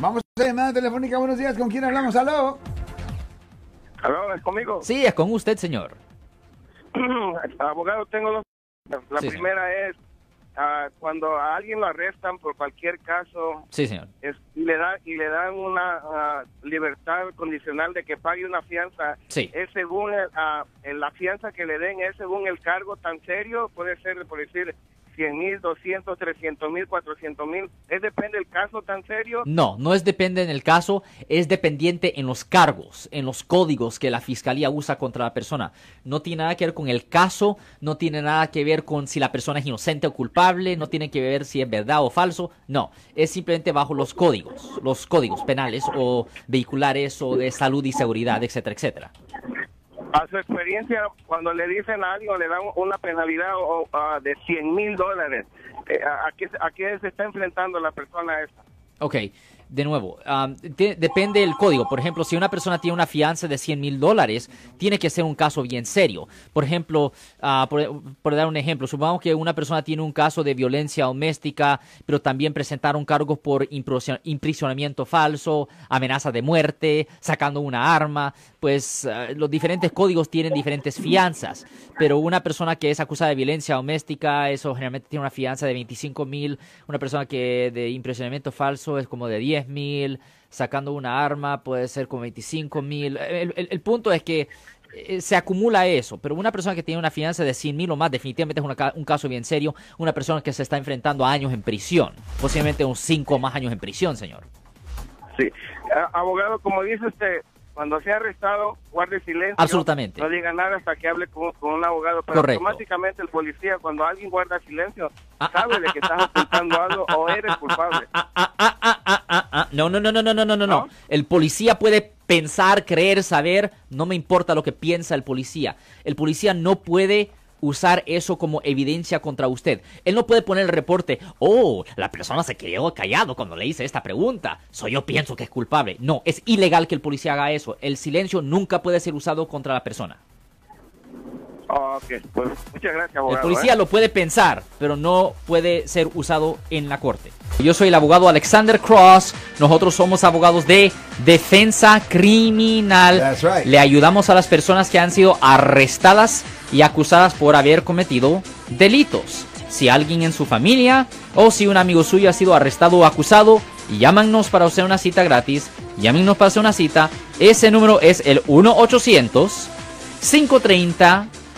Vamos a llamada telefónica. Buenos días. ¿Con quién hablamos? Aló. ¿Aló? ¿Es conmigo? Sí, es con usted, señor. Abogado, tengo dos. La Sí, primera es ah, cuando a alguien lo arrestan por cualquier caso Sí, señor. es- y le da y le dan una ah, libertad condicional de que pague una fianza. Sí. Es según el, ah, el- la fianza que le den es según el cargo tan serio. Puede ser por decir 100 mil, 200, 300 mil, 400 mil. Es depende del caso tan serio. No, no es depende en el caso, es dependiente en los cargos, en los códigos que la fiscalía usa contra la persona. No tiene nada que ver con el caso, no tiene nada que ver con si la persona es inocente o culpable, no tiene que ver si es verdad o falso. No, es simplemente bajo los códigos, los códigos penales o vehiculares o de salud y seguridad, etcétera, etcétera. A su experiencia, cuando le dicen a alguien le dan una penalidad o, ah, de 100 mil dólares, eh, ¿a, a qué, ¿a se está enfrentando la persona esta? Ok, de nuevo, um, depende del código. Por ejemplo, si una persona tiene una fianza de 100 mil dólares, tiene que ser un caso bien serio. Por ejemplo, ah, por, por dar un ejemplo, supongamos que una persona tiene un caso de violencia doméstica, pero también presentaron cargos por imprisionamiento falso, amenaza de muerte, sacando una arma. Pues ah, los diferentes códigos tienen diferentes fianzas, pero una persona que es acusada de violencia doméstica, eso generalmente tiene una fianza de 25 mil. Una persona que de impresionamiento falso es como de 10 mil. Sacando una arma puede ser como 25 mil. El, el- punto es que eh, se acumula eso, pero una persona que tiene una fianza de 100 mil o más definitivamente es una un caso bien serio. Una persona que se está enfrentando a años en prisión, posiblemente unos 5 o más años en prisión, señor. Sí. Abogado, como dice usted, cuando sea arrestado, guarde silencio. Absolutamente. No diga nada hasta que hable con, con un abogado. Pero Correcto. automáticamente el policía, cuando alguien guarda silencio, Ah, sabe de que estás ocultando algo o eres culpable. Ah, ah, ah, ah, ah, ah. No, no, no, no, no, no, no, no. ¿No? El policía puede pensar, creer, saber. No me importa lo que piensa el policía. El policía no puede usar eso como evidencia contra usted. Él no puede poner el reporte, oh, la persona se quedó callado cuando le hice esta pregunta. So yo pienso que es culpable. No, es ilegal que el policía haga eso. El silencio nunca puede ser usado contra la persona. Ok, pues muchas gracias, abogado. El policía ¿eh? lo puede pensar, pero no puede ser usado en la corte. Yo soy el abogado Alexander Cross. Nosotros somos abogados de defensa criminal. That's right. Le ayudamos a las personas que han sido arrestadas y acusadas por haber cometido delitos. Si alguien en su familia o si un amigo suyo ha sido arrestado o acusado, llámanos para hacer una cita gratis. Llámenos para hacer una cita. Ese número es el 1 800 530